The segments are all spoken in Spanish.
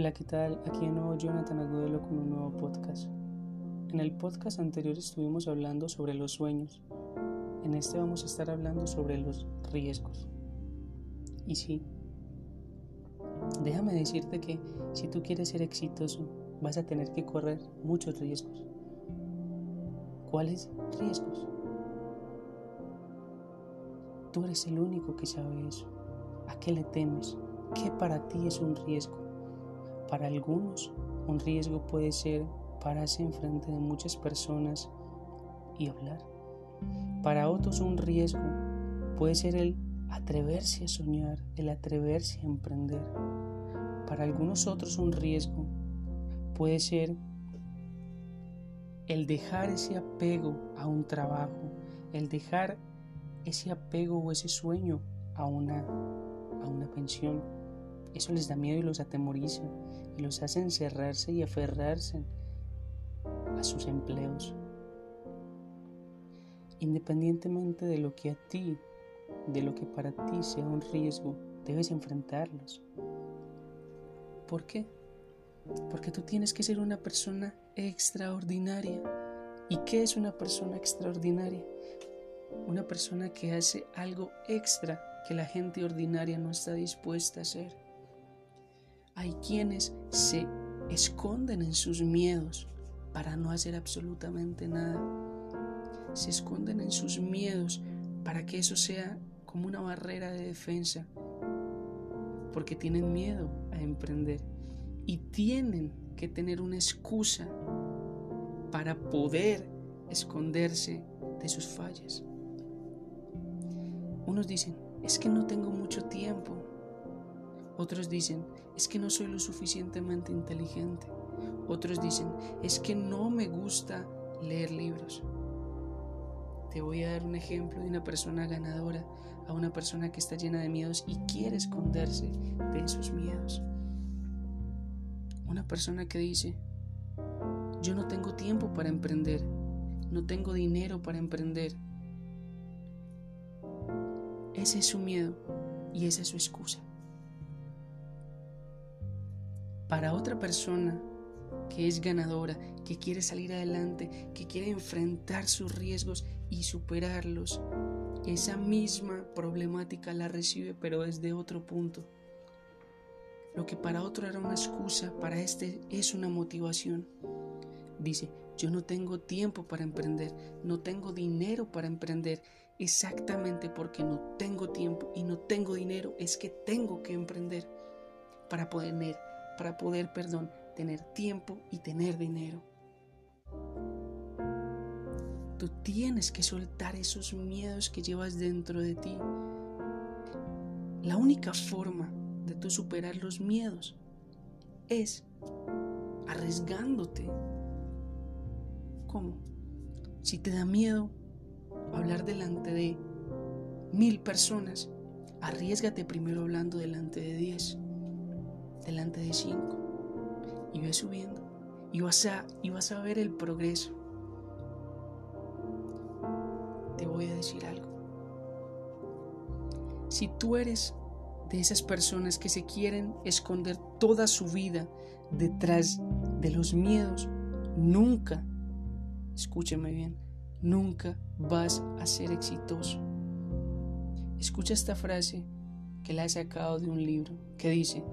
Hola, ¿qué tal? Aquí de nuevo Jonathan Agudelo con un nuevo podcast. En el podcast anterior estuvimos hablando sobre los sueños. En este vamos a estar hablando sobre los riesgos. Y sí, déjame decirte que si tú quieres ser exitoso, vas a tener que correr muchos riesgos. ¿Cuáles riesgos? Tú eres el único que sabe eso. ¿A qué le temes? ¿Qué para ti es un riesgo? Para algunos, un riesgo puede ser pararse enfrente de muchas personas y hablar. Para otros, un riesgo puede ser el atreverse a soñar, el atreverse a emprender. Para algunos otros, un riesgo puede ser el dejar ese apego a un trabajo, el dejar ese apego o ese sueño a una, a una pensión. Eso les da miedo y los atemoriza y los hace encerrarse y aferrarse a sus empleos. Independientemente de lo que a ti, de lo que para ti sea un riesgo, debes enfrentarlos. ¿Por qué? Porque tú tienes que ser una persona extraordinaria. ¿Y qué es una persona extraordinaria? Una persona que hace algo extra que la gente ordinaria no está dispuesta a hacer. Hay quienes se esconden en sus miedos para no hacer absolutamente nada. Se esconden en sus miedos para que eso sea como una barrera de defensa. Porque tienen miedo a emprender y tienen que tener una excusa para poder esconderse de sus fallas. Unos dicen, es que no tengo mucho tiempo. Otros dicen, es que no soy lo suficientemente inteligente. Otros dicen, es que no me gusta leer libros. Te voy a dar un ejemplo de una persona ganadora a una persona que está llena de miedos y quiere esconderse de esos miedos. Una persona que dice, yo no tengo tiempo para emprender, no tengo dinero para emprender. Ese es su miedo y esa es su excusa. Para otra persona que es ganadora, que quiere salir adelante, que quiere enfrentar sus riesgos y superarlos, esa misma problemática la recibe pero desde otro punto. Lo que para otro era una excusa, para este es una motivación. Dice, yo no tengo tiempo para emprender, no tengo dinero para emprender. Exactamente porque no tengo tiempo y no tengo dinero es que tengo que emprender para poder para poder, perdón, tener tiempo y tener dinero. Tú tienes que soltar esos miedos que llevas dentro de ti. La única forma de tú superar los miedos es arriesgándote. ¿Cómo? Si te da miedo hablar delante de mil personas, arriesgate primero hablando delante de diez delante de cinco y ve subiendo y vas a, y vas a ver el progreso. Te voy a decir algo. Si tú eres de esas personas que se quieren esconder toda su vida detrás de los miedos, nunca, escúchame bien, nunca vas a ser exitoso. Escucha esta frase que la he sacado de un libro que dice,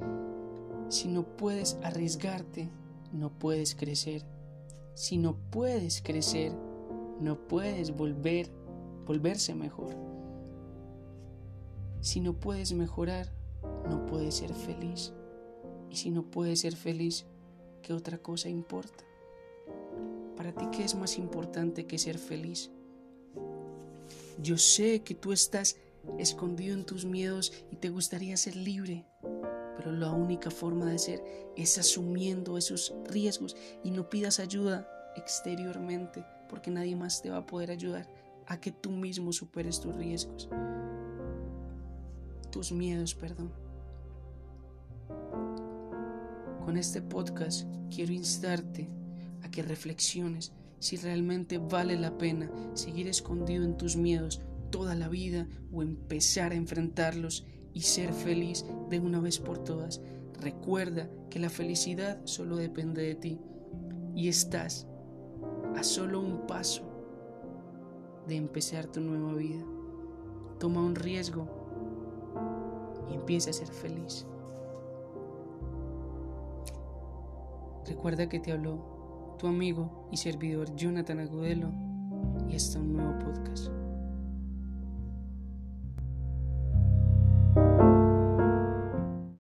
si no puedes arriesgarte, no puedes crecer. Si no puedes crecer, no puedes volver, volverse mejor. Si no puedes mejorar, no puedes ser feliz. Y si no puedes ser feliz, ¿qué otra cosa importa? Para ti, ¿qué es más importante que ser feliz? Yo sé que tú estás escondido en tus miedos y te gustaría ser libre, pero la única forma de ser es asumiendo esos riesgos y no pidas ayuda exteriormente porque nadie más te va a poder ayudar a que tú mismo superes tus riesgos, tus miedos, perdón. Con este podcast quiero instarte a que reflexiones si realmente vale la pena seguir escondido en tus miedos toda la vida o empezar a enfrentarlos y ser feliz de una vez por todas. Recuerda que la felicidad solo depende de ti y estás a solo un paso de empezar tu nueva vida. Toma un riesgo y empieza a ser feliz. Recuerda que te habló tu amigo y servidor Jonathan Agudelo y hasta un nuevo podcast.